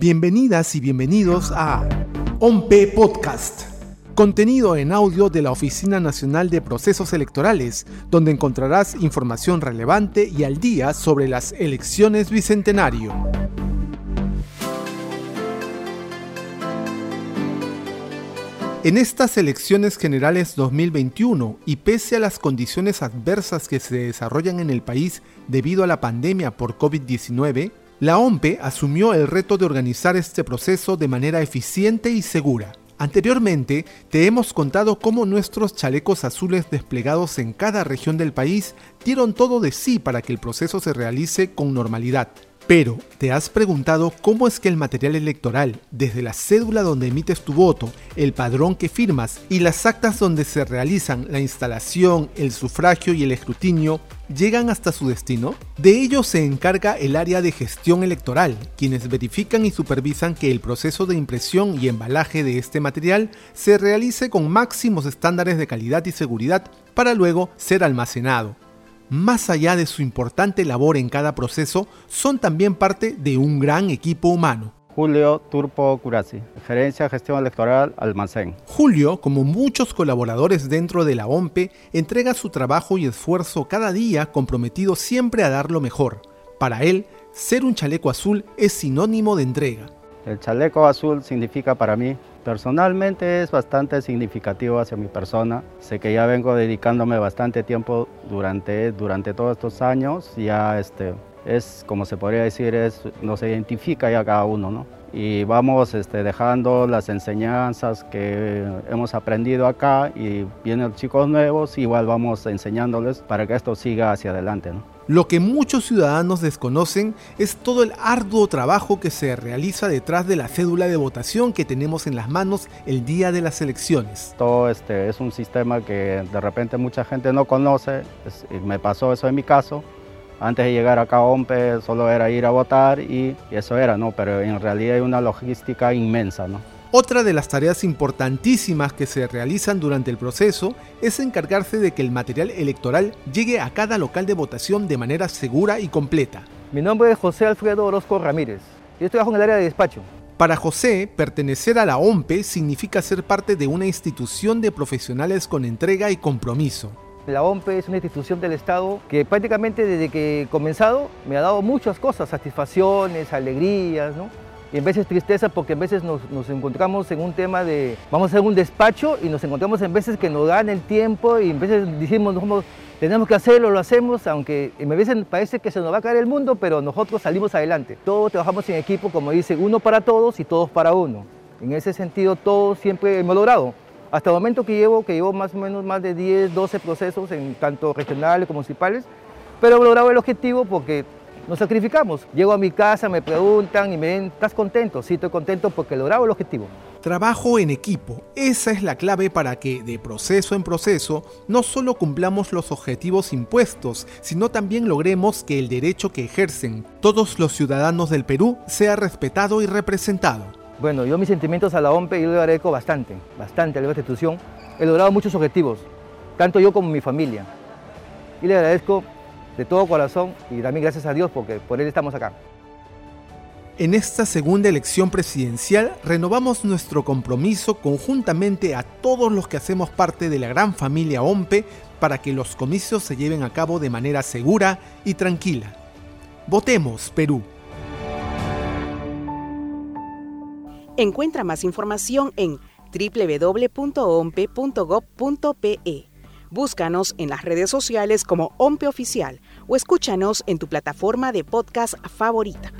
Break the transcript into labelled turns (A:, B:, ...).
A: Bienvenidas y bienvenidos a OMPE Podcast, contenido en audio de la Oficina Nacional de Procesos Electorales, donde encontrarás información relevante y al día sobre las elecciones bicentenario. En estas elecciones generales 2021, y pese a las condiciones adversas que se desarrollan en el país debido a la pandemia por COVID-19, la OMPE asumió el reto de organizar este proceso de manera eficiente y segura. Anteriormente te hemos contado cómo nuestros chalecos azules desplegados en cada región del país dieron todo de sí para que el proceso se realice con normalidad. Pero, ¿te has preguntado cómo es que el material electoral, desde la cédula donde emites tu voto, el padrón que firmas y las actas donde se realizan la instalación, el sufragio y el escrutinio, llegan hasta su destino? De ello se encarga el área de gestión electoral, quienes verifican y supervisan que el proceso de impresión y embalaje de este material se realice con máximos estándares de calidad y seguridad para luego ser almacenado más allá de su importante labor en cada proceso, son también parte de un gran equipo humano.
B: Julio Turpo Curasi, Gerencia Gestión Electoral Almacén.
A: Julio, como muchos colaboradores dentro de la OMPE, entrega su trabajo y esfuerzo cada día comprometido siempre a dar lo mejor. Para él, ser un chaleco azul es sinónimo de entrega.
B: El chaleco azul significa para mí Personalmente es bastante significativo hacia mi persona. Sé que ya vengo dedicándome bastante tiempo durante, durante todos estos años. Ya este, es, como se podría decir, es, nos identifica ya cada uno, ¿no? y vamos este, dejando las enseñanzas que hemos aprendido acá y vienen chicos nuevos, igual vamos enseñándoles para que esto siga hacia adelante.
A: Lo que muchos ciudadanos desconocen es todo el arduo trabajo que se realiza detrás de la cédula de votación que tenemos en las manos el día de las elecciones.
B: Todo este es un sistema que de repente mucha gente no conoce, me pasó eso en mi caso, antes de llegar acá a OMPE solo era ir a votar y, eso era, ¿no? Pero en realidad hay una logística inmensa, ¿no?
A: Otra de las tareas importantísimas que se realizan durante el proceso es encargarse de que el material electoral llegue a cada local de votación de manera segura y completa.
C: Mi nombre es José Alfredo Orozco Ramírez. Yo trabajo en el área de despacho.
A: Para José, pertenecer a la OMPE significa ser parte de una institución de profesionales con entrega y compromiso.
C: La OMPE es una institución del Estado que prácticamente desde que he comenzado me ha dado muchas cosas, satisfacciones, alegrías, ¿no? Y en veces tristeza porque en veces nos, encontramos en un tema de vamos a hacer un despacho y nos encontramos en veces que nos dan el tiempo y en veces decimos tenemos que hacerlo, lo hacemos, aunque en veces parece que se nos va a caer el mundo, pero nosotros salimos adelante. Todos trabajamos en equipo, como dice, uno para todos y todos para uno. En ese sentido, todos siempre hemos logrado. Hasta el momento que llevo, que llevo más o menos más de 10, 12 procesos, en tanto regionales como municipales, pero he logrado el objetivo porque nos sacrificamos. Llego a mi casa, me preguntan y me ven, ¿estás contento? Sí, estoy contento porque he logrado el objetivo.
A: Trabajo en equipo. Esa es la clave para que, de proceso en proceso, no solo cumplamos los objetivos impuestos, sino también logremos que el derecho que ejercen todos los ciudadanos del Perú sea respetado y representado.
C: Bueno, yo mis sentimientos a la OMPE, yo le agradezco bastante, bastante a la institución. He logrado muchos objetivos, tanto yo como mi familia. Y le agradezco de todo corazón y también gracias a Dios porque por él estamos acá.
A: En esta segunda elección presidencial renovamos nuestro compromiso conjuntamente a todos los que hacemos parte de la gran familia OMPE para que los comicios se lleven a cabo de manera segura y tranquila. Votemos, Perú.
D: Encuentra más información en www.ompe.gov.pe. Búscanos en las redes sociales como OMPE Oficial o escúchanos en tu plataforma de podcast favorita.